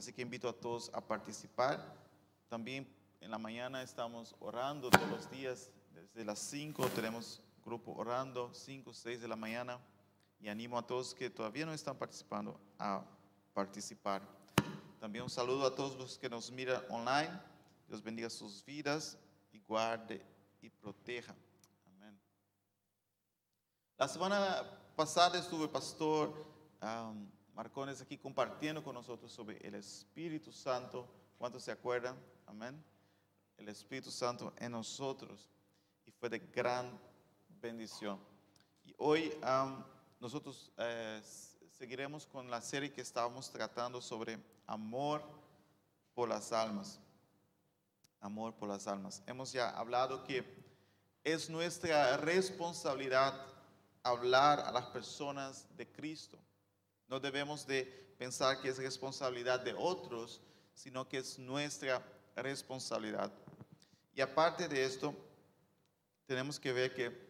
Así que invito a todos a participar. También en la mañana estamos orando todos los días. Desde las 5 tenemos grupo orando, 5, 6 de la mañana. Y animo a todos que todavía no están participando a participar. También un saludo a todos los que nos miran online. Dios bendiga sus vidas y guarde y proteja. Amén. La semana pasada estuvo el pastor um, Marcones aquí compartiendo con nosotros sobre el Espíritu Santo. ¿Cuántos se acuerdan? Amén. El Espíritu Santo en nosotros. Y fue de gran bendición. Y hoy nosotros eh, seguiremos con la serie que estábamos tratando sobre amor por las almas. Amor por las almas. Hemos ya hablado que es nuestra responsabilidad hablar a las personas de Cristo. No debemos de pensar que es responsabilidad de otros, sino que es nuestra responsabilidad. Y aparte de esto, tenemos que ver que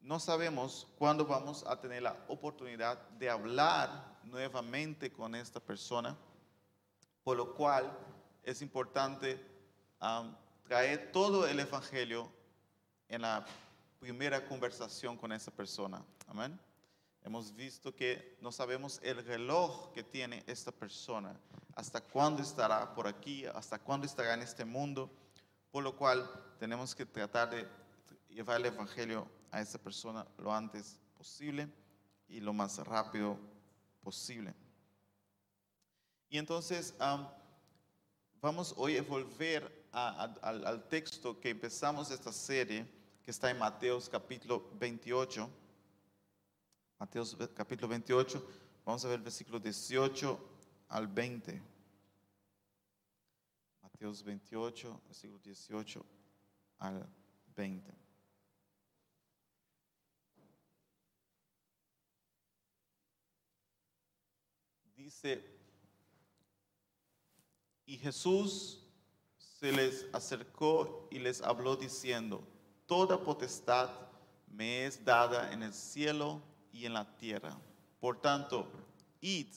no sabemos cuándo vamos a tener la oportunidad de hablar nuevamente con esta persona, por lo cual es importante traer todo el Evangelio en la primera conversación con esa persona. Amén. Hemos visto que no sabemos el reloj que tiene esta persona, hasta cuándo estará por aquí, hasta cuándo estará en este mundo, por lo cual tenemos que tratar de llevar el Evangelio a esa persona lo antes posible y lo más rápido posible. Y entonces vamos hoy a volver al, al texto que empezamos esta serie, que está en Mateos capítulo 28. Mateos capítulo 28, vamos a ver el versículo 18 al 20. Mateos 28, versículo 18 al 20. Dice, y Jesús se les acercó y les habló diciendo, toda potestad me es dada en el cielo y en la tierra. Por tanto, id,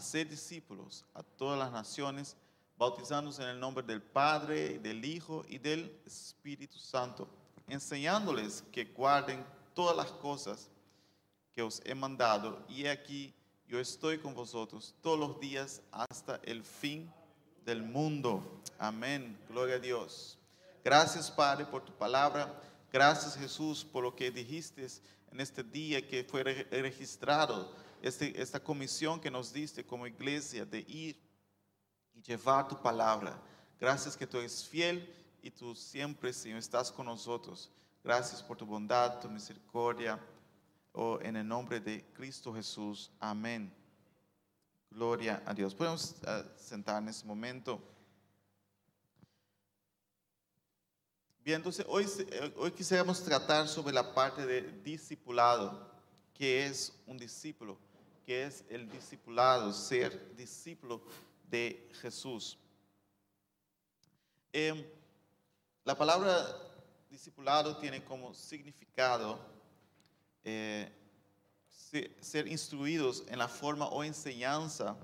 ser discípulos a todas las naciones, bautizándose en el nombre del Padre, del Hijo y del Espíritu Santo, enseñándoles que guarden todas las cosas que os he mandado. Y aquí yo estoy con vosotros todos los días hasta el fin del mundo. Amén. Gloria a Dios. Gracias, Padre, por tu palabra. Gracias, Jesús, por lo que dijiste en este día que fue registrado, este, esta comisión que nos diste como iglesia de ir y llevar tu palabra. Gracias que tú eres fiel y tú siempre, Señor, estás con nosotros. Gracias por tu bondad, tu misericordia o en el nombre de Cristo Jesús. Amén. Gloria a Dios. Podemos uh, sentar en este momento. Bien, entonces hoy, eh, hoy quisiéramos tratar sobre la parte de discipulado. ¿Qué es un discípulo? ¿Qué es el discipulado? Ser discípulo de Jesús. Eh, la palabra discipulado tiene como significado eh, ser instruidos en la forma o enseñanza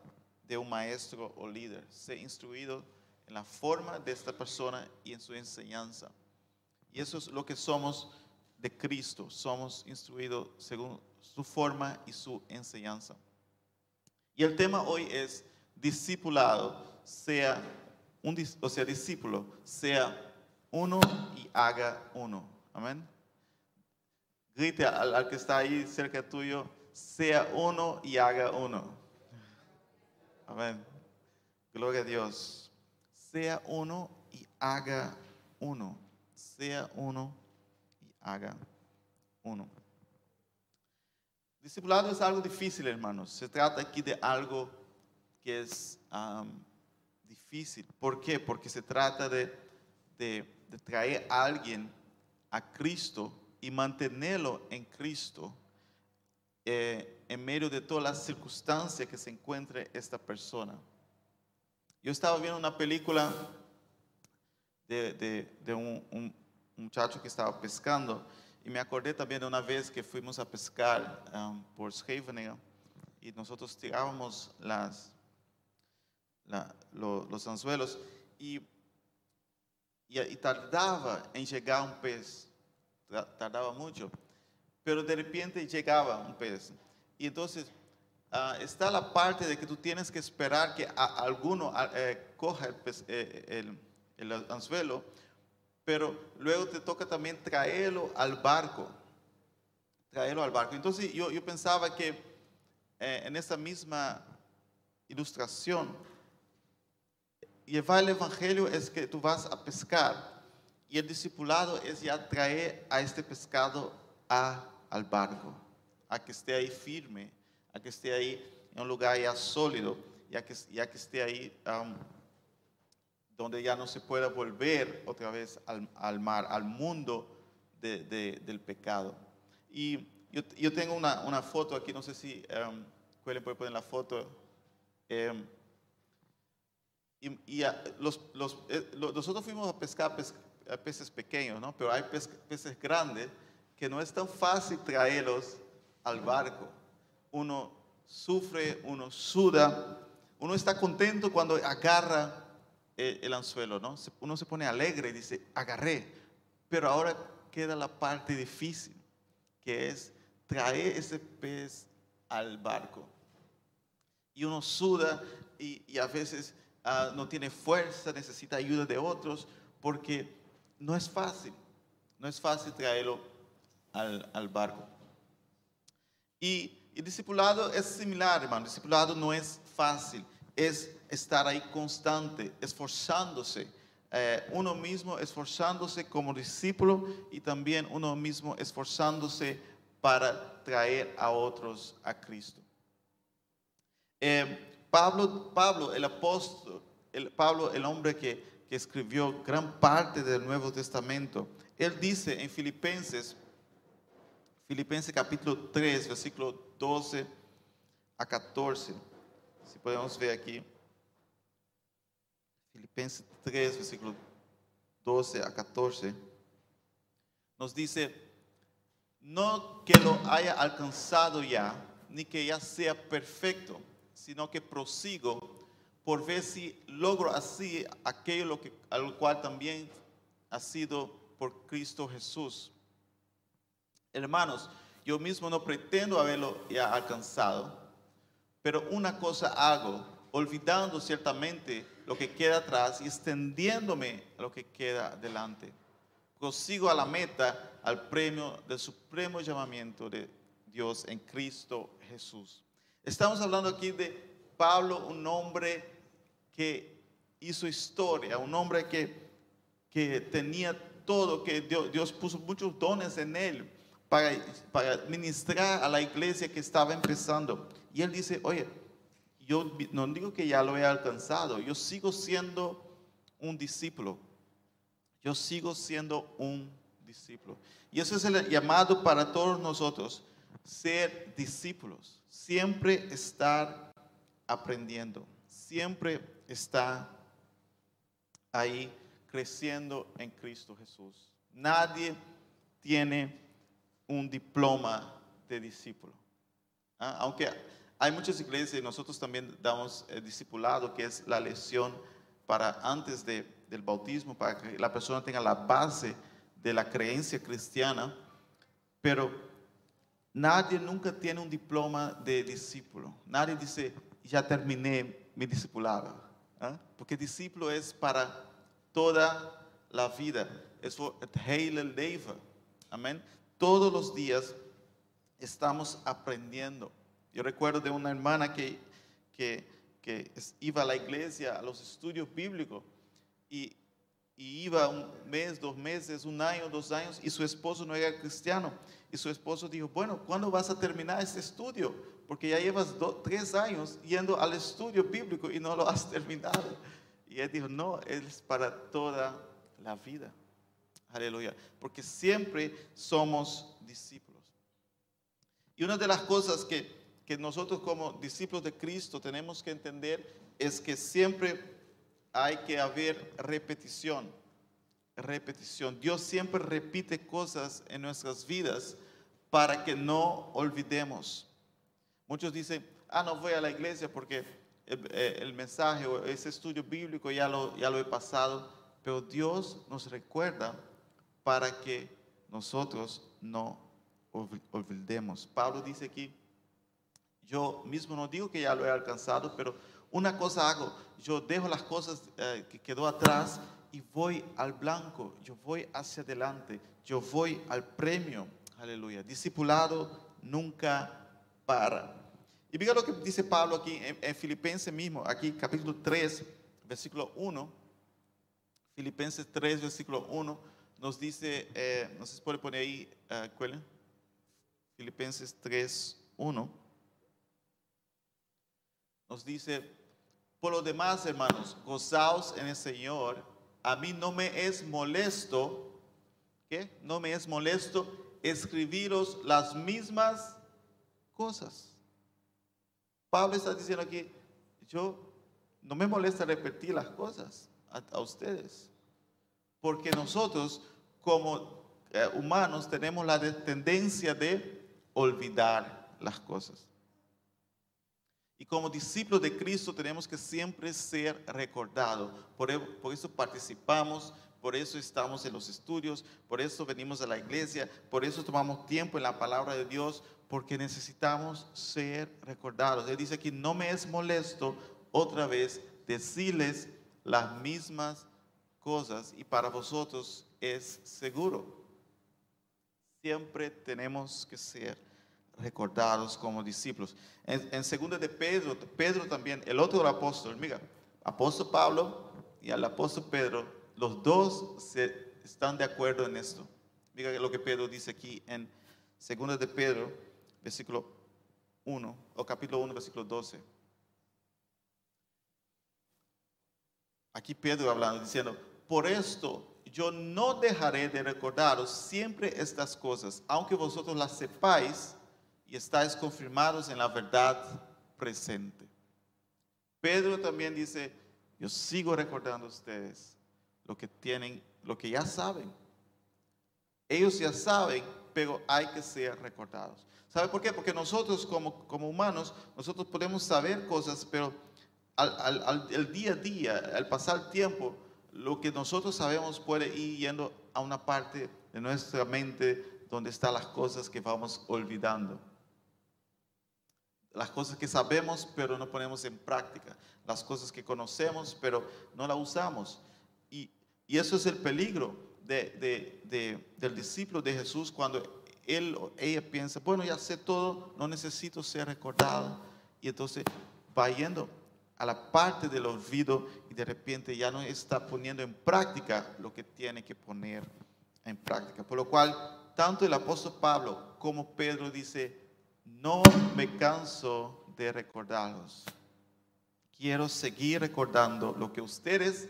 de un maestro o líder, ser instruido en la forma de esta persona y en su enseñanza. Y eso es lo que somos de Cristo, somos instruidos según su forma y su enseñanza. Y el tema hoy es discipulado, sea un o sea discípulo, sea uno y haga uno. Amén grite al, que está ahí cerca tuyo, sea uno y haga uno. Amén. Gloria a Dios. Sea uno y haga uno. Sea uno y haga uno. Discipulado es algo difícil, hermanos. Se trata aquí de algo que es difícil. ¿Por qué? Porque se trata de, de traer a alguien a Cristo y mantenerlo en Cristo eh, en medio de todas las circunstancias que se encuentre esta persona. Yo estaba viendo una película de, un, muchacho que estaba pescando y me acordé también de una vez que fuimos a pescar um, por Scheveningen y nosotros lo- los anzuelos y, y tardaba en llegar un pez, Tra- tardaba mucho, pero de repente llegaba un pez. Y entonces ah, está la parte de que tú tienes que esperar que a- alguno ah, eh, coja el, eh, el- el anzuelo, pero luego te toca también traerlo al barco, traerlo al barco. Entonces yo, yo pensaba que eh, en esa misma ilustración, llevar el evangelio es que tú vas a pescar y el discipulado es ya traer a este pescado a, al barco, a que esté ahí firme, a que esté ahí en un lugar ya sólido, ya que, ya que esté ahí um, donde ya no se pueda volver otra vez al, mar, al mundo de- de- del pecado. Y yo, tengo una, foto aquí, no sé si um, Cuelen puede poner la foto. Em, y los, los, eh, nosotros fuimos a pescar pes- a peces pequeños, ¿no? Pero hay peces grandes que no es tan fácil traerlos al barco. Uno sufre, uno suda, uno está contento cuando agarra el anzuelo, ¿no? Uno se pone alegre y dice, agarré. Pero ahora queda la parte difícil, que es traer ese pez al barco y uno suda y, a veces ah, no tiene fuerza, necesita ayuda de otros, porque no es fácil, no es fácil traerlo al, barco. Y el discipulado es similar, hermano, discipulado no es fácil, es estar ahí constante, esforzándose. eh, uno mismo esforzándose como discípulo y también uno mismo esforzándose para traer a otros a Cristo. Eh, Pablo, Pablo, el apóstol, el, Pablo, el hombre que, que escribió gran parte del Nuevo Testamento, él dice en Filipenses, Filipenses capítulo 3, versículo 12 a 14, podemos ver aquí, Filipenses 3, versículo 12 a 14, nos dice, no que lo haya alcanzado ya, ni que ya sea perfecto, sino que prosigo por ver si logro así aquello lo que, al cual también ha sido por Cristo Jesús. Hermanos, yo mismo no pretendo haberlo ya alcanzado, pero una cosa hago, olvidando ciertamente lo que queda atrás y extendiéndome a lo que queda adelante. Prosigo a la meta, al premio del supremo llamamiento de Dios en Cristo Jesús. Estamos hablando aquí de Pablo, un hombre que hizo historia, un hombre que, que tenía todo, que Dios, Dios puso muchos dones en él para, para ministrar a la iglesia que estaba empezando. Él dice, oye, yo no digo que ya lo he alcanzado, yo sigo siendo un discípulo. Yo sigo siendo un discípulo. Y eso es el llamado para todos nosotros, ser discípulos. Siempre estar aprendiendo. Siempre estar ahí creciendo en Cristo Jesús. Nadie tiene un diploma de discípulo. Ah, Aunque hay muchas iglesias y nosotros también damos el discipulado, que es la lección para antes de- del bautismo, para que la persona tenga la base de la creencia cristiana, pero nadie nunca tiene un diploma de discípulo. Nadie dice, ya terminé mi discipulado. ¿ah? Porque discípulo es para toda la vida. Es het hele leven. Amén. Todos los días estamos aprendiendo. Yo recuerdo de una hermana que, que, que iba a la iglesia, a los estudios bíblicos, y, y iba un mes, dos meses, un año, dos años, y su esposo no era cristiano. Y su esposo dijo, bueno, ¿cuándo vas a terminar este estudio? Porque ya llevas do- tres años yendo al estudio bíblico y no lo has terminado. Y él dijo, no, es para toda la vida. Aleluya. Porque siempre somos discípulos. Y una de las cosas que, que nosotros como discípulos de Cristo tenemos que entender es que siempre hay que haber repetición. Repetición. Dios siempre repite cosas en nuestras vidas para que no olvidemos. Muchos dicen, ah, no voy a la iglesia porque el, eh, mensaje o ese estudio bíblico ya lo, ya lo he pasado, pero Dios nos recuerda para que nosotros no olvi- olvidemos. Pablo dice aquí, yo mismo no digo que ya lo he alcanzado, pero una cosa hago, yo dejo las cosas eh, que quedó atrás y voy al blanco, yo voy hacia adelante, yo voy al premio, aleluya. Discipulado nunca para. Y mira lo que dice Pablo aquí en, en Filipenses mismo, aquí capítulo 3, versículo 1. Filipenses 3, versículo 1, nos dice, eh, no si puede poner ahí, ¿cuál? Filipenses 3, 1. Nos dice, por lo demás, hermanos, gozaos en el Señor. A mí no me es molesto, ¿qué? No me es molesto escribiros las mismas cosas. Pablo está diciendo aquí, yo no me molesta repetir las cosas a, ustedes, porque nosotros como eh, humanos tenemos la de- tendencia de olvidar las cosas. Como discípulos de Cristo tenemos que siempre ser recordados. Por, e- por eso participamos, por eso estamos en los estudios, por eso venimos a la iglesia, por eso tomamos tiempo en la palabra de Dios, porque necesitamos ser recordados. Él dice aquí, no me es molesto otra vez decirles las mismas cosas y para vosotros es seguro. Siempre tenemos que ser recordados como discípulos. En, en de Pedro, Pedro también, el otro apóstol, mira, apóstol Pablo y al apóstol Pedro, los dos se, están de acuerdo en esto. Mira lo que Pedro dice aquí en segunda de Pedro, versículo 1, o capítulo 1, versículo 12. Aquí Pedro hablando, diciendo, por esto yo no dejaré de recordaros siempre estas cosas, aunque vosotros las sepáis y estáis confirmados en la verdad presente. Pedro también dice, yo sigo recordando a ustedes lo que tienen, lo que ya saben. Ellos ya saben, pero hay que ser recordados. ¿Sabe por qué? Porque nosotros como, como humanos, nosotros podemos saber cosas, pero al, el día a día, al pasar tiempo, lo que nosotros sabemos puede ir yendo a una parte de nuestra mente donde están las cosas que vamos olvidando. Las cosas que sabemos pero no ponemos en práctica. Las cosas que conocemos pero no las usamos. Y, y eso es el peligro de- de- de- del discípulo de Jesús cuando él o ella piensa, bueno, ya sé todo, no necesito ser recordado. Y entonces va yendo a la parte del olvido y de repente ya no está poniendo en práctica lo que tiene que poner en práctica. Por lo cual, tanto el apóstol Pablo como Pedro dice, no me canso de recordarlos. Quiero seguir recordando lo que ustedes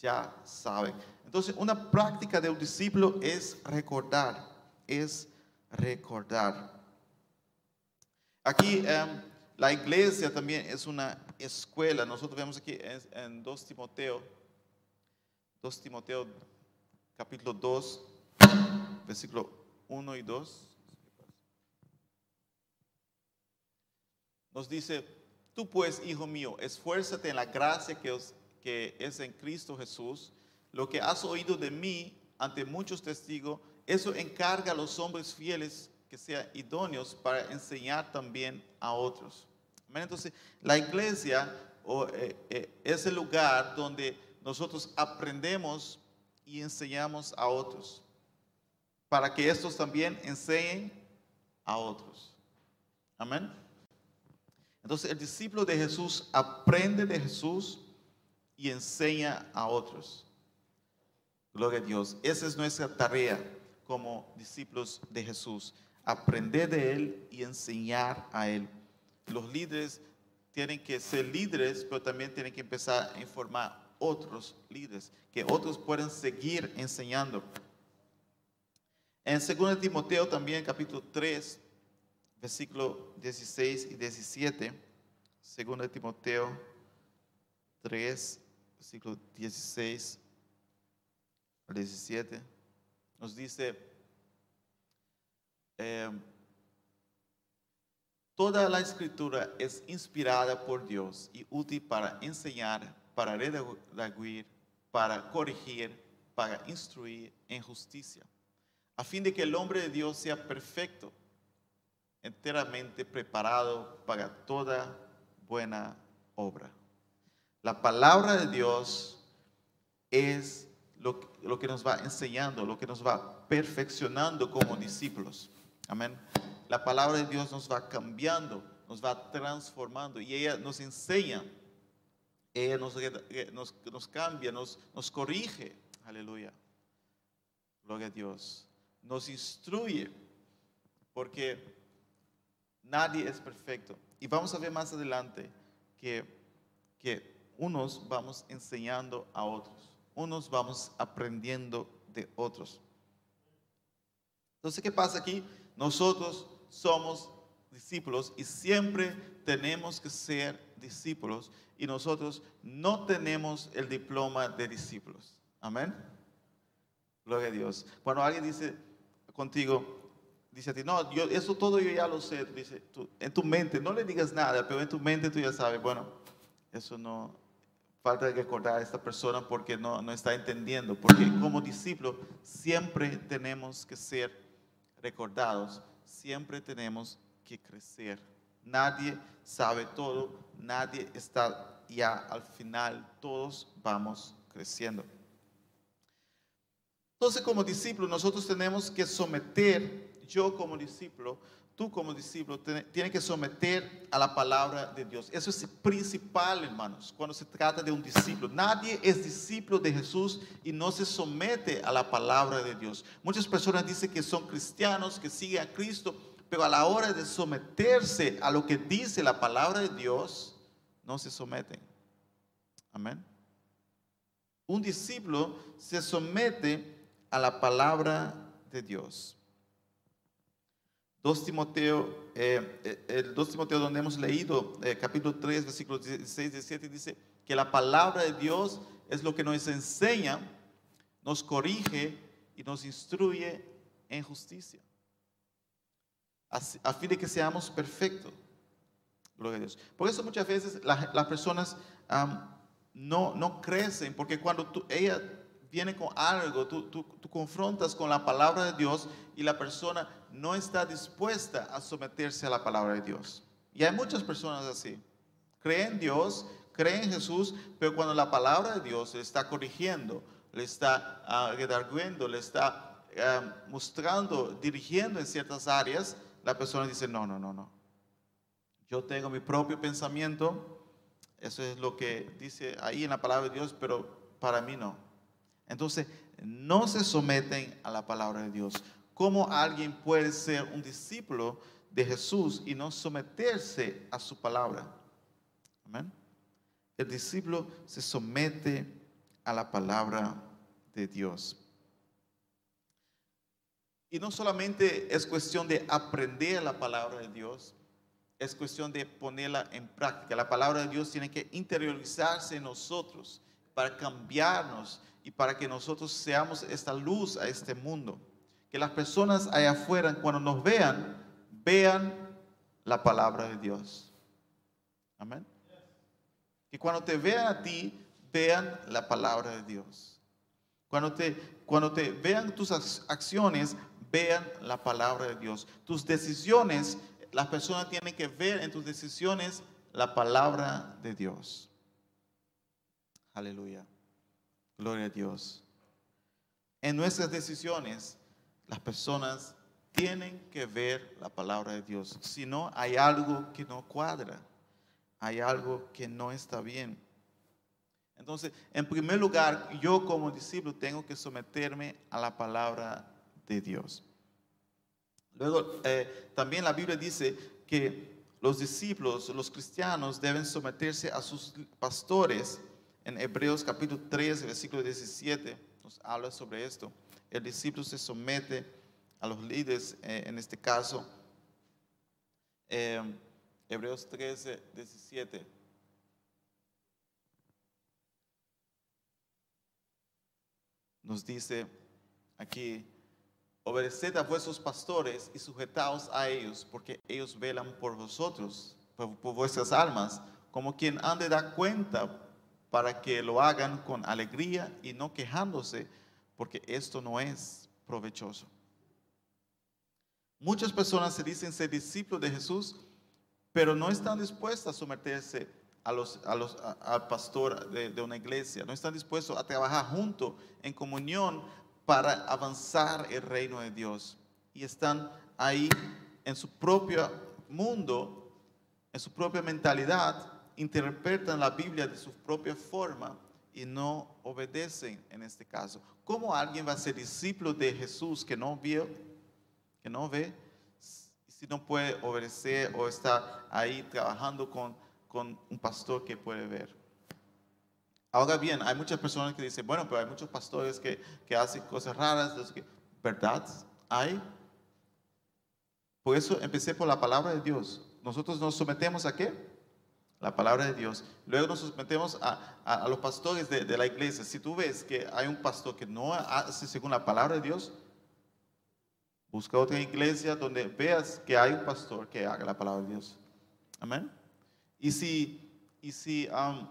ya saben. Entonces, una práctica de un discípulo es recordar, es recordar. Aquí em, la iglesia también es una escuela. Nosotros vemos aquí en, en 2 Timoteo, 2 Timoteo capítulo 2, versículo 1 y 2. Nos dice, tú pues, hijo mío, esfuérzate en la gracia que, es en Cristo Jesús. Lo que has oído de mí ante muchos testigos, eso encarga a los hombres fieles que sean idóneos para enseñar también a otros. Amén. Entonces, la iglesia eh, eh, es el lugar donde nosotros aprendemos y enseñamos a otros, para que estos también enseñen a otros. Amén. Entonces el discípulo de Jesús aprende de Jesús y enseña a otros. Gloria a Dios. Esa es nuestra tarea como discípulos de Jesús. Aprender de Él y enseñar a Él. Los líderes tienen que ser líderes, pero también tienen que empezar a informar otros líderes, que otros puedan seguir enseñando. En 2 Timoteo también, capítulo 3, versículo 16 y 17. 2 Timoteo 3, versículo 16 al 17. Nos dice, eh, Toda la escritura es inspirada por Dios y útil para enseñar, para redarguir, para corregir, para instruir en justicia, a fin de que el hombre de Dios sea perfecto, enteramente preparado para toda buena obra. La palabra de Dios es lo, que nos va enseñando, lo que nos va perfeccionando como discípulos. Amén. La palabra de Dios nos va cambiando, nos va transformando y ella nos enseña, ella nos, nos, nos cambia, nos, nos corrige. Aleluya. Gloria a Dios. Nos instruye porque nadie es perfecto. Y vamos a ver más adelante que, que unos vamos enseñando a otros, unos vamos aprendiendo de otros. Entonces, ¿qué pasa aquí? Nosotros somos discípulos y siempre tenemos que ser discípulos y nosotros no tenemos el diploma de discípulos. Amén. Gloria a Dios. Cuando alguien dice contigo, dice a ti, no, yo, eso todo yo ya lo sé, dice, en tu mente, no le digas nada, pero en tu mente tú ya sabes, bueno, eso no, falta de recordar a esta persona porque no, no está entendiendo, porque como discípulo siempre tenemos que ser recordados siempre tenemos que crecer. Nadie sabe todo, nadie está ya al final, todos vamos creciendo. Entonces como discípulo nosotros tenemos que someter, yo como discípulo, tú como discípulo, tienes que someter a la palabra de Dios. Eso es principal, hermanos, cuando se trata de un discípulo. Nadie es discípulo de Jesús y no se somete a la palabra de Dios. Muchas personas dicen que son cristianos, que siguen a Cristo, pero a la hora de someterse a lo que dice la palabra de Dios, no se someten. Amén. Un discípulo se somete a la palabra de Dios. 2 Timoteo, eh, eh, el 2 Timoteo donde hemos leído, eh, capítulo 3, versículos 16 y 17, dice que la palabra de Dios es lo que nos enseña, nos corrige y nos instruye en justicia. A, fin de que seamos perfectos. Gloria a Dios. Por eso muchas veces las personas no, no crecen, porque cuando tú, ella viene con algo, tú, tú, tú, confrontas con la palabra de Dios y la persona no está dispuesta a someterse a la palabra de Dios. Y hay muchas personas así. Creen en Dios, creen en Jesús, pero cuando la palabra de Dios le está corrigiendo, le está uh, le está ah, mostrando, dirigiendo en ciertas áreas, la persona dice, no, no, no, no. Yo tengo mi propio pensamiento, eso es lo que dice ahí en la palabra de Dios, pero para mí no. Entonces, no se someten a la palabra de Dios. ¿Cómo alguien puede ser un discípulo de Jesús y no someterse a su palabra? Amén. El discípulo se somete a la palabra de Dios. Y no solamente es cuestión de aprender la palabra de Dios, es cuestión de ponerla en práctica. La palabra de Dios tiene que interiorizarse en nosotros para cambiarnos y para que nosotros seamos esta luz a este mundo. Que las personas allá afuera, cuando nos vean, vean la palabra de Dios. Amén. Que cuando te vean a ti, vean la palabra de Dios. Cuando te, cuando te vean tus acciones, vean la palabra de Dios. Tus decisiones, las personas tienen que ver en tus decisiones la palabra de Dios. Aleluya. Gloria a Dios. En nuestras decisiones, las personas tienen que ver la palabra de Dios. Si no, hay algo que no cuadra. Hay algo que no está bien. Entonces, en primer lugar, yo como discípulo tengo que someterme a la palabra de Dios. Luego, eh, también la Biblia dice que los discípulos, los cristianos, deben someterse a sus pastores en Hebreos capítulo 3, versículo 17, nos habla sobre esto. El discípulo se somete a los líderes, eh, en este caso, eh, Hebreos 13, 17. Nos dice aquí obedeced a vuestros pastores y sujetaos a ellos, porque ellos velan por vosotros, por, por vuestras almas, como quien han de dar cuenta para que lo hagan con alegría y no quejándose, porque esto no es provechoso. Muchas personas se dicen ser discípulos de Jesús, pero no están dispuestas a someterse a los, a al pastor de, de una iglesia, no están dispuestos a trabajar junto en comunión para avanzar el reino de Dios. Y están ahí en su propio mundo, en su propia mentalidad, interpretan la Biblia de su propia forma y no obedecen en este caso. ¿Cómo alguien va a ser discípulo de Jesús que no vio, que no ve, si no puede obedecer o está ahí trabajando con, con un pastor que puede ver? Ahora bien, hay muchas personas que dicen, bueno, pero hay muchos pastores que, que hacen cosas raras, ¿verdad? Hay. Por eso empecé por la palabra de Dios. Nosotros nos sometemos a qué? La palabra de Dios. Luego nos sometemos a, a- los pastores de, de la iglesia. Si tú ves que hay un pastor que no hace según la palabra de Dios, busca otra iglesia donde veas que hay un pastor que haga la palabra de Dios. Amén. Y si, y si, um,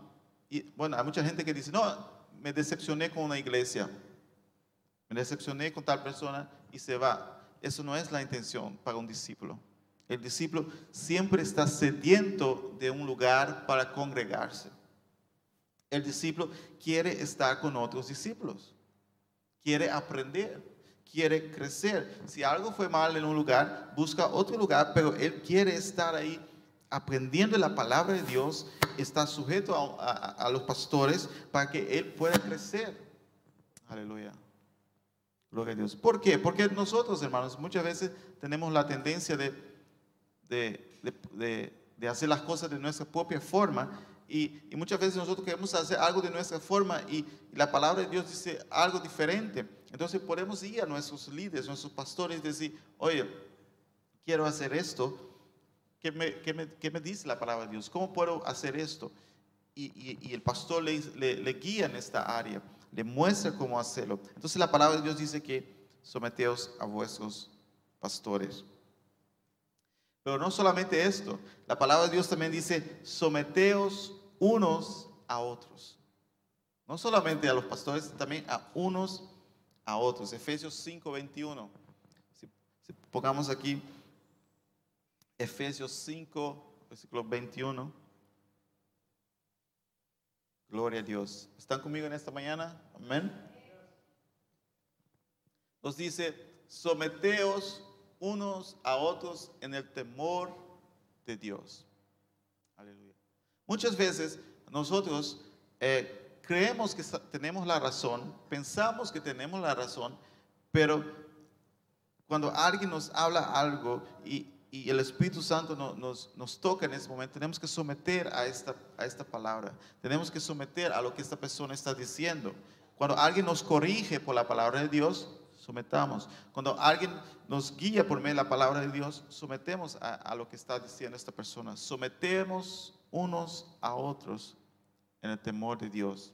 bueno, hay mucha gente que dice, no, me decepcioné con una iglesia, me decepcioné con tal persona y se va. Eso no es la intención para un discípulo. El discípulo siempre está sediento de un lugar para congregarse. El discípulo quiere estar con otros discípulos, quiere aprender, quiere crecer. Si algo fue mal en un lugar, busca otro lugar, pero él quiere estar ahí aprendiendo la palabra de Dios, está sujeto a, a- los pastores para que él pueda crecer. Aleluya. Gloria a Dios. ¿Por qué? Porque nosotros, hermanos, muchas veces tenemos la tendencia de, de, de- de- hacer las cosas de nuestra propia forma y, muchas veces nosotros queremos hacer algo de nuestra forma y, la palabra de Dios dice algo diferente. Entonces podemos ir a nuestros líderes, nuestros pastores y decir, oye, quiero hacer esto. ¿Qué me, qué me- qué me dice la palabra de Dios? ¿Cómo puedo hacer esto? Y, y- y el pastor le, le- le guía en esta área, le muestra cómo hacerlo. Entonces la palabra de Dios dice que someteos a vuestros pastores. Pero no solamente esto, la palabra de Dios también dice, someteos unos a otros. No solamente a los pastores, también a unos a otros. Efesios 5, 21. Si, pongamos aquí Efesios 5, versículo 21. Gloria a Dios. ¿Están conmigo en esta mañana? Amén. Nos dice, someteos unos a otros en el temor de Dios. Aleluya. Muchas veces nosotros eh, creemos que tenemos la razón, pensamos que tenemos la razón, pero cuando alguien nos habla algo y, el Espíritu Santo no- nos, nos toca en ese momento, tenemos que someter a esta, a esta palabra, tenemos que someter a lo que esta persona está diciendo. Cuando alguien nos corrige por la palabra de Dios, sometamos. Cuando alguien nos guía por medio de la palabra de Dios, sometemos a, lo que está diciendo esta persona. Sometemos unos a otros en el temor de Dios.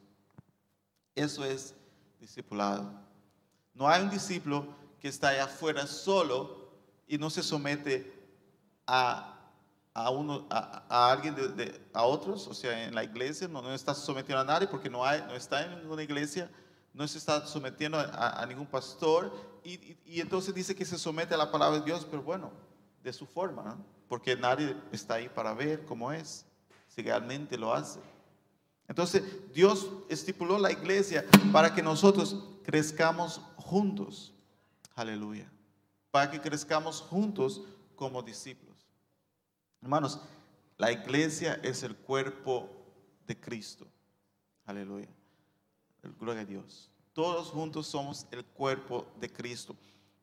Eso es discipulado. No hay un discípulo que está allá afuera solo y no se somete a, a, uno, a, alguien, de, a otros, o sea, en la iglesia, no, no está sometiendo a nadie porque no, hay, no está en ninguna iglesia, no se está sometiendo a, ningún pastor y, entonces dice que se somete a la palabra de Dios, pero bueno, de su forma, porque nadie está ahí para ver cómo es, si realmente lo hace. Entonces, Dios estipuló la iglesia para que nosotros crezcamos juntos. Aleluya. Para que crezcamos juntos como discípulos. Hermanos, la iglesia es el cuerpo de Cristo. Aleluya. Gloria a Dios. Todos juntos somos el cuerpo de Cristo.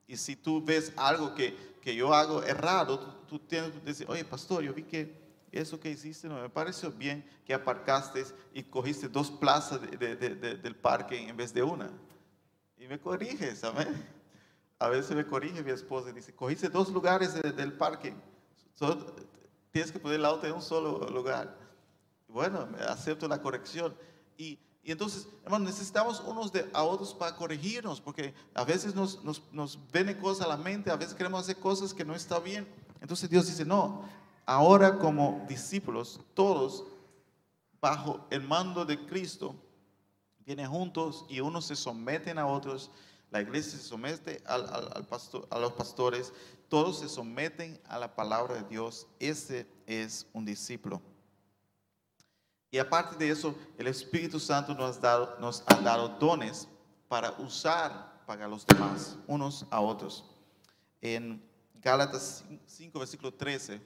Y si tú ves algo que, que yo hago errado, tú, tú tienes que decir, oye, pastor, yo vi que eso que hiciste no me pareció bien, que aparcaste y cogiste dos plazas de- de- de- de- del parque en vez de una. Y me corriges, amén. A veces me corrige mi esposa y dice, cogiste dos lugares de- del parque. Tienes que poner el auto en un solo lugar. Bueno, acepto la corrección. Y, y entonces, hermanos, necesitamos unos de, a otros para corregirnos, porque a veces nos, nos, nos vienen cosas a la mente, a veces queremos hacer cosas que no está bien. Entonces Dios dice, no, ahora como discípulos, todos bajo el mando de Cristo, vienen juntos y unos se someten a otros. La iglesia se somete a los pastores, todos se someten a la palabra de Dios. Ese es un discípulo. Y aparte de eso, el Espíritu Santo nos, ha dado, dones para usar para los demás, unos a otros. En Gálatas 5, versículo 13,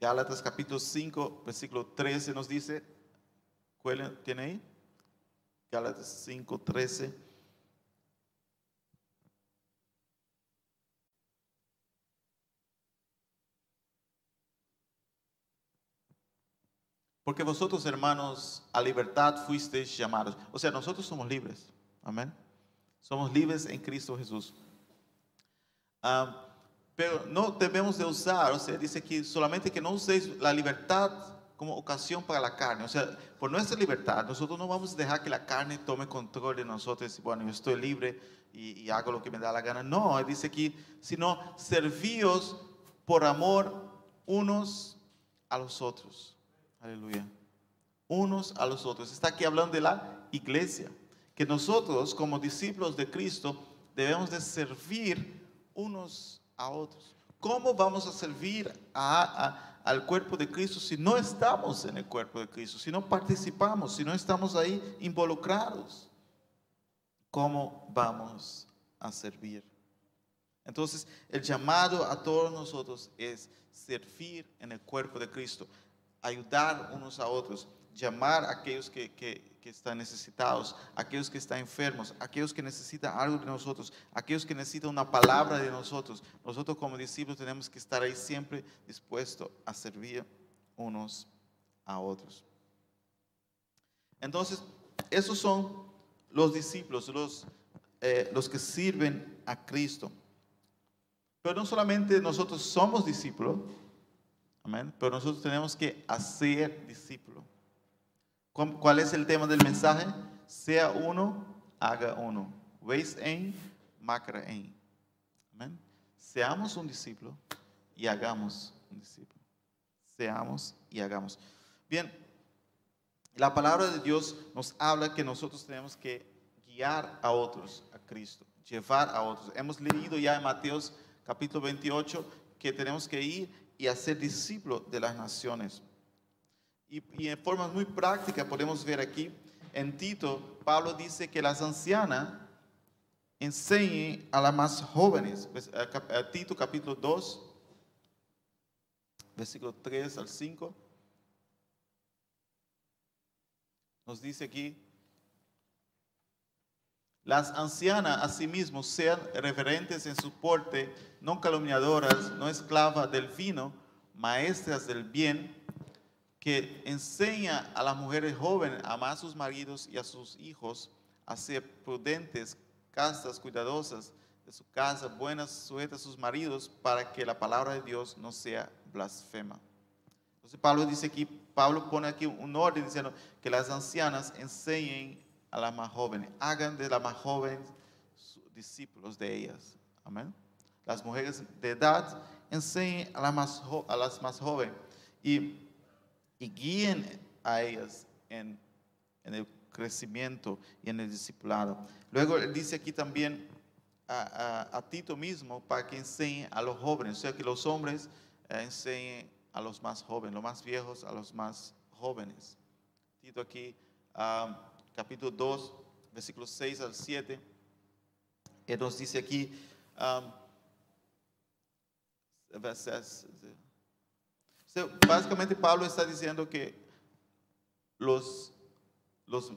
Gálatas capítulo 5, versículo 13 nos dice, ¿cuál tiene ahí? Gálatas 5, 13. Porque vosotros, hermanos, a libertad fuisteis llamados. O sea, nosotros somos libres. Amén. Somos libres en Cristo Jesús. Ah, pero no debemos de usar, o sea, dice aquí solamente que no uséis la libertad como ocasión para la carne. O sea, por nuestra libertad, nosotros no vamos a dejar que la carne tome control de nosotros. Bueno, yo estoy libre y, y hago lo que me da la gana. No, dice aquí, sino servíos por amor unos a los otros. Aleluya. Unos a los otros. Está aquí hablando de la iglesia. Que nosotros, como discípulos de Cristo, debemos de servir unos a otros. ¿Cómo vamos a servir al cuerpo de Cristo si no estamos en el cuerpo de Cristo, si no participamos, si no estamos ahí involucrados? ¿Cómo vamos a servir? Entonces, el llamado a todos nosotros es servir en el cuerpo de Cristo, ayudar unos a otros, llamar a aquellos que, que- están necesitados, aquellos que están enfermos, aquellos que necesitan algo de nosotros, aquellos que necesitan una palabra de nosotros. Nosotros como discípulos tenemos que estar ahí siempre dispuestos a servir unos a otros. Entonces, esos son los discípulos, los, eh, los que sirven a Cristo. Pero no solamente nosotros somos discípulos, amén, pero nosotros tenemos que hacer discípulos. ¿Cuál cuál es el tema del mensaje? Sea uno, haga uno. Veis en, macra en. Amén. Seamos un discípulo y hagamos un discípulo. Seamos y hagamos. Bien, la palabra de Dios nos habla que nosotros tenemos que guiar a otros a Cristo, llevar a otros. Hemos leído ya en Mateos capítulo 28 que tenemos que ir y hacer discípulos de las naciones. Y, en forma muy práctica podemos ver aquí, en Tito, Pablo dice que las ancianas enseñen a las más jóvenes. Pues, Tito capítulo 2, versículo 3 al 5. Nos dice aquí, las ancianas asimismo sean reverentes en su porte, no calumniadoras, no esclavas del vino, maestras del bien, que enseña a las mujeres jóvenes a amar a sus maridos y a sus hijos, a ser prudentes, castas, cuidadosas de su casa, buenas, sujetas a sus maridos, para que la palabra de Dios no sea blasfema. Entonces Pablo dice aquí, Pablo pone aquí un orden diciendo que las ancianas enseñen a las más jóvenes, hagan de las más jóvenes discípulos de ellas. Amén. Las mujeres de edad enseñen a las más, a las más jóvenes y, y guíen a ellas en, en el crecimiento y en el discipulado. Luego dice aquí también a, a- a Tito mismo para que enseñe a los jóvenes, o sea que los hombres eh, enseñen a los más jóvenes, los más viejos a los más jóvenes. Tito aquí, ah, capítulo 2, versículos 6 al 7, él nos dice aquí, sea, básicamente Pablo está diciendo que los, los,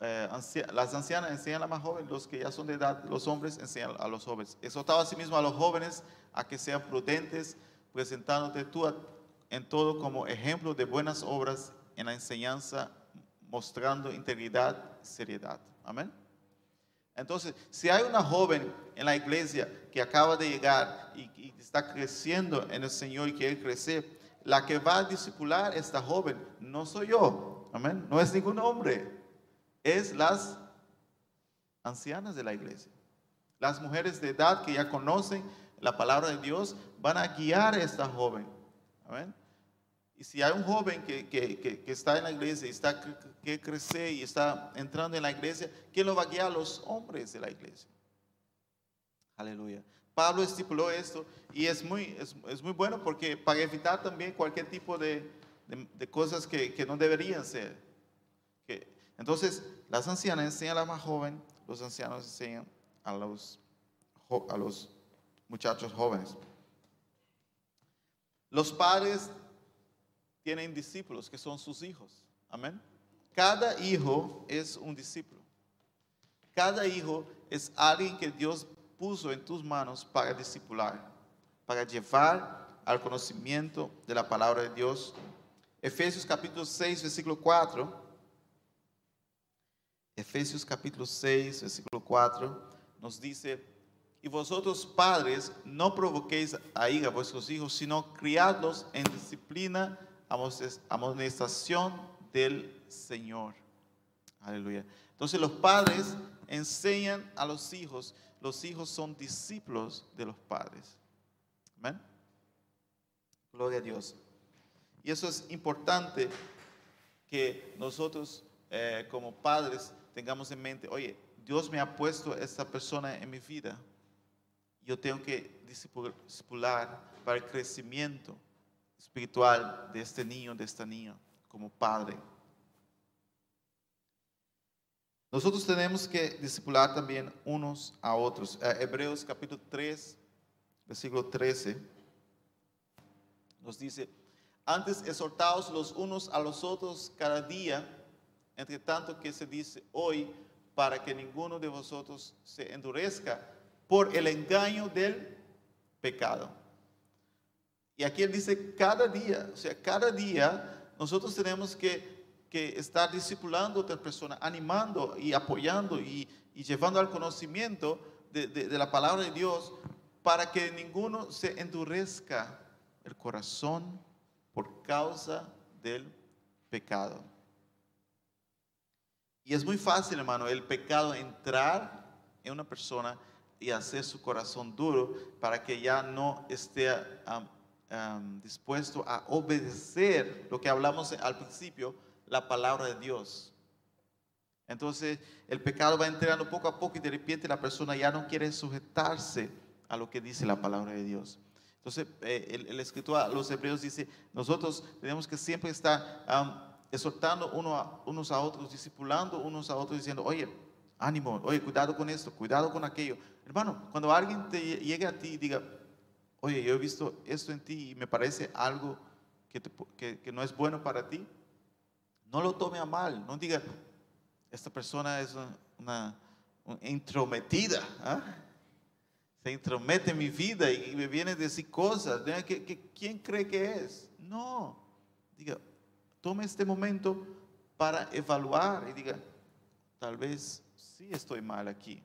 eh, las ancianas enseñan a las más jóvenes, los que ya son de edad, los hombres enseñan a los jóvenes. Exhortaba asimismo a los jóvenes a que sean prudentes, presentándote tú a- en todo como ejemplo de buenas obras en la enseñanza, mostrando integridad, seriedad. Amén. Entonces, si hay una joven en la iglesia que acaba de llegar y, está creciendo en el Señor y quiere crecer, la que va a discipular esta joven no soy yo, Amén. No es ningún hombre. Es las ancianas de la iglesia. Las mujeres de edad que ya conocen la palabra de Dios van a guiar a esta joven. Amén. Y si hay un joven que, que, que, está en la iglesia y está que crece y está entrando en la iglesia, ¿quién lo va a guiar? Los hombres de la iglesia. Aleluya. Pablo estipuló esto y es muy, es, es muy bueno porque para evitar también cualquier tipo de, de, cosas que, que, no deberían ser. Entonces, las ancianas enseñan a la más joven, los ancianos enseñan a los, a los muchachos jóvenes. Los padres tienen discípulos que son sus hijos. Amén. Cada hijo es un discípulo. Cada hijo es alguien que Dios puso en tus manos para discipular, para llevar al conocimiento de la palabra de Dios. Efesios capítulo 6, versículo 4. Efesios capítulo 6, versículo 4 nos dice, y vosotros padres no provoquéis a ira a vuestros hijos, sino criadlos en disciplina amonestación del Señor. Aleluya. Entonces los padres enseñan a los hijos. Los hijos son discípulos de los padres. Amén. Gloria a Dios. Y eso es importante que nosotros eh, como padres tengamos en mente, oye, Dios me ha puesto esta persona en mi vida. Yo tengo que discipular para el crecimiento espiritual de este niño, de esta niña, como padre. Nosotros tenemos que discipular también unos a otros. Eh, Hebreos capítulo 3, versículo 13, nos dice, antes exhortaos los unos a los otros cada día, entre tanto que se dice hoy, para que ninguno de vosotros se endurezca por el engaño del pecado. Y aquí él dice cada día, o sea, cada día nosotros tenemos que, estar discipulando a otra persona, animando y apoyando y, llevando al conocimiento de, la palabra de Dios para que ninguno se endurezca el corazón por causa del pecado. Y es muy fácil, hermano, el pecado entrar en una persona y hacer su corazón duro para que ya no esté dispuesto a obedecer lo que hablamos al principio, la palabra de Dios. Entonces el pecado va entrando poco a poco y de repente la persona ya no quiere sujetarse a lo que dice la palabra de Dios. Entonces eh, el, escritor a los hebreos dice, nosotros tenemos que siempre estar exhortando uno a, unos a otros, discipulando unos a otros, diciendo, oye, ánimo, oye, cuidado con esto, cuidado con aquello. Hermano, cuando alguien te llegue a ti y diga, oye, yo he visto esto en ti y me parece algo que, no es bueno para ti, no lo tome a mal, no diga, esta persona es una, intrometida, ¿ah? se intromete en mi vida y me viene a decir cosas, quién cree que es? No, diga, tome este momento para evaluar y diga, tal vez sí estoy mal aquí.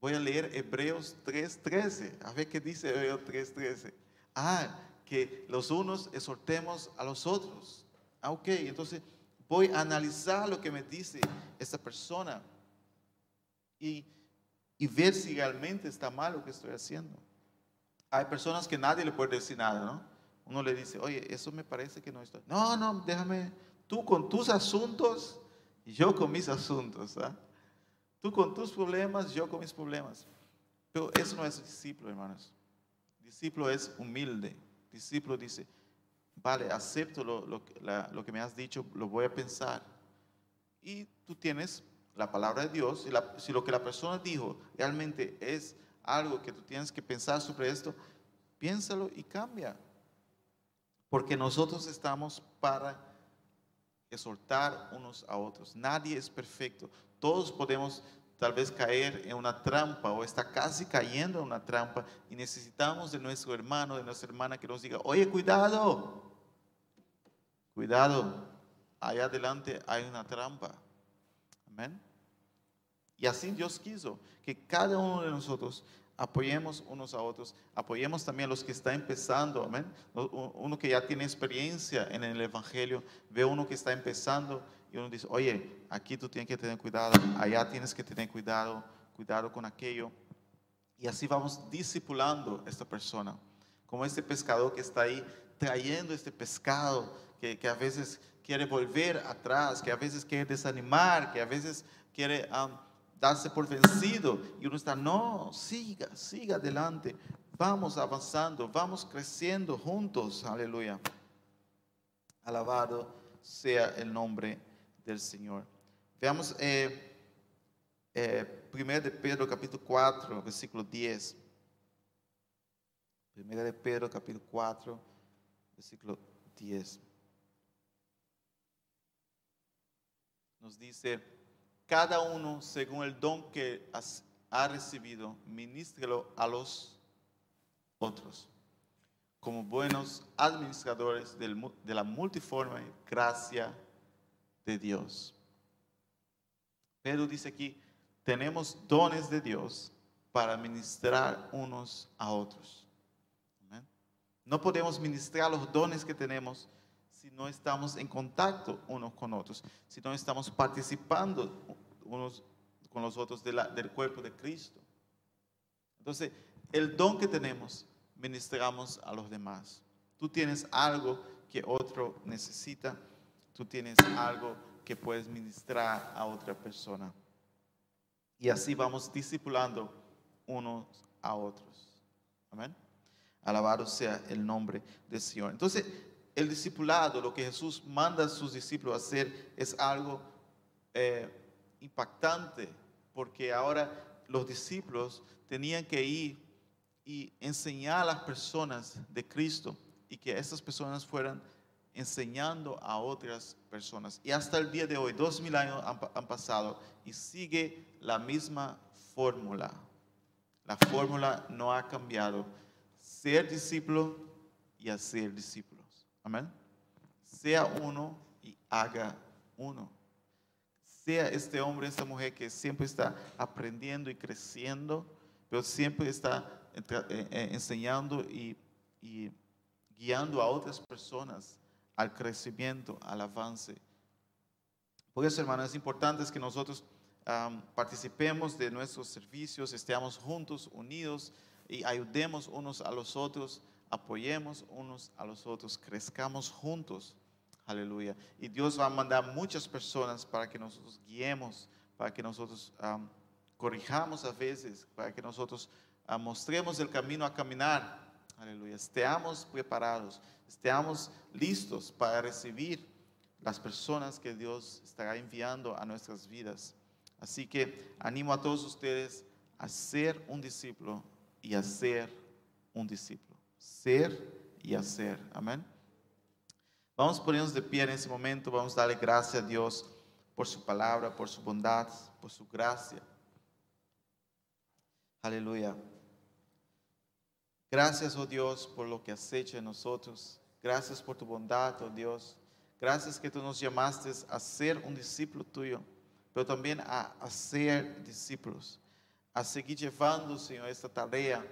Voy a leer Hebreos 3:13. A ver qué dice Hebreos 3:13. Ah, que los unos exhortemos a los otros. Ah, ok, entonces voy a analizar lo que me dice esta persona y, y ver si realmente está mal lo que estoy haciendo. Hay personas que nadie le puede decir nada, ¿no? Uno le dice, oye, eso me parece que no está. No, no, déjame, tú con tus asuntos y yo con mis asuntos. ¿ah? Tú con tus problemas, yo con mis problemas. Pero eso no es discípulo, hermanos. Discípulo es humilde. Discípulo dice, vale, acepto lo, que me has dicho, lo voy a pensar. Y tú tienes la palabra de Dios. Si lo que la persona dijo realmente es algo que tú tienes que pensar sobre esto, piénsalo y cambia. Porque nosotros estamos para exhortar unos a otros. Nadie es perfecto. Todos podemos tal vez caer en una trampa o está casi cayendo en una trampa y necesitamos de nuestro hermano, de nuestra hermana que nos diga, oye, cuidado, cuidado, allá adelante hay una trampa. Amén. Y así Dios quiso que cada uno de nosotros apoyemos unos a otros, apoyemos también a los que están empezando, amén. Uno que ya tiene experiencia en el Evangelio, ve uno que está empezando y uno dice, oye, aquí tú tienes que tener cuidado, allá tienes que tener cuidado, cuidado con aquello. Y así vamos discipulando a esta persona, como este pescador que está ahí trayendo este pescado, que, que a veces quiere volver atrás, que a veces quiere desanimar, que a veces quiere darse por vencido. Y uno está, no, siga, siga adelante. Vamos avanzando, vamos creciendo juntos. Aleluya. Alabado sea el nombre del Señor. Veamos eh, eh, 1 de Pedro capítulo 4, versículo 10. 1 de Pedro capítulo 4, versículo 10. Nos dice, cada uno según el don que ha recibido, ministrelo a los otros, como buenos administradores de la multiforme gracia de Dios. Pedro dice aquí, tenemos dones de Dios para ministrar unos a otros. No podemos ministrar los dones que tenemos si no estamos en contacto unos con otros, si no estamos participando unos con los otros del cuerpo de Cristo. Entonces, el don que tenemos, ministramos a los demás. Tú tienes algo que otro necesita, tú tienes algo que puedes ministrar a otra persona. Y así vamos discipulando unos a otros. Amén. Alabado sea el nombre del Señor. Entonces, el discipulado, lo que Jesús manda a sus discípulos a hacer, es algo eh, impactante, porque ahora los discípulos tenían que ir y enseñar a las personas de Cristo y que esas personas fueran enseñando a otras personas. Y hasta el día de hoy, dos mil años han, han pasado y sigue la misma fórmula. La fórmula no ha cambiado. Ser discípulo y hacer discípulo. Amén. Sea uno y haga uno. Sea este hombre, esta mujer que siempre está aprendiendo y creciendo, pero siempre está eh, eh, enseñando y, guiando a otras personas al crecimiento, al avance. Por eso, hermanos, es importante que nosotros participemos de nuestros servicios, estemos juntos, unidos y ayudemos unos a los otros apoyemos unos a los otros, crezcamos juntos. Aleluya. Y Dios va a mandar muchas personas para que nosotros guiemos, para que nosotros corrijamos a veces, para que nosotros mostremos el camino a caminar. Aleluya. Estemos preparados, estemos listos para recibir las personas que Dios estará enviando a nuestras vidas. Así que animo a todos ustedes a ser un discípulo y a ser un discípulo ser y hacer. Amén. Vamos a ponernos de pie en ese momento, vamos a darle gracias a Dios por su palabra, por su bondad, por su gracia. Aleluya. Gracias, oh Dios, por lo que has hecho en nosotros. Gracias por tu bondad, oh Dios. Gracias que tú nos llamaste a ser un discípulo tuyo, pero también a, ser discípulos, a seguir llevando, Señor, esta tarea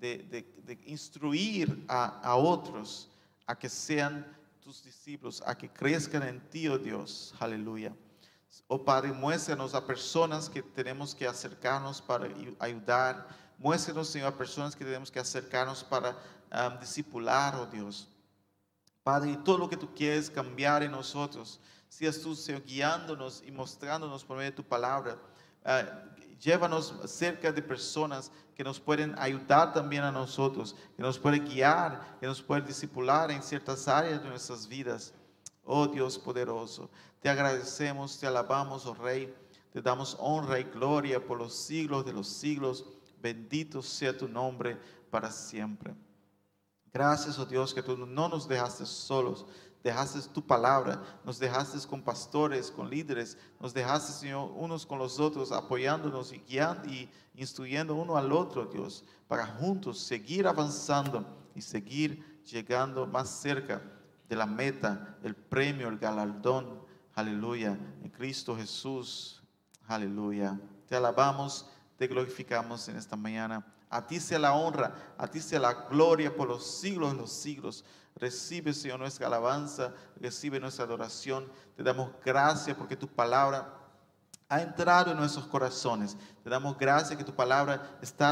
de, instruir a, otros a que sean tus discípulos, a que crezcan en ti, oh Dios. Aleluya. Oh Padre, muéstranos a personas que tenemos que acercarnos para ayudar. Muéstranos, Señor, a personas que tenemos que acercarnos para um, discipular, oh Dios. Padre, y todo lo que tú quieres cambiar en nosotros, seas tú, Señor, guiándonos y mostrándonos por medio de tu palabra. Uh, llévanos cerca de personas que nos pueden ayudar también a nosotros, que nos pueden guiar, que nos pueden discipular en ciertas áreas de nuestras vidas. Oh Dios poderoso, te agradecemos, te alabamos, oh Rey, te damos honra y gloria por los siglos de los siglos. Bendito sea tu nombre para siempre. Gracias, oh Dios, que tú no nos dejaste solos, dejaste tu palabra, nos dejaste con pastores, con líderes, nos dejaste, Señor, unos con los otros, apoyándonos y guiando y instruyendo uno al otro, Dios, para juntos seguir avanzando y seguir llegando más cerca de la meta, el premio, el galardón, aleluya, en Cristo Jesús, aleluya. Te alabamos, te glorificamos en esta mañana. A ti sea la honra, a ti sea la gloria por los siglos de los siglos. Recibe, Señor, nuestra alabanza, recibe nuestra adoración. Te damos gracias porque tu palabra ha entrado en nuestros corazones. Te damos gracias que tu palabra está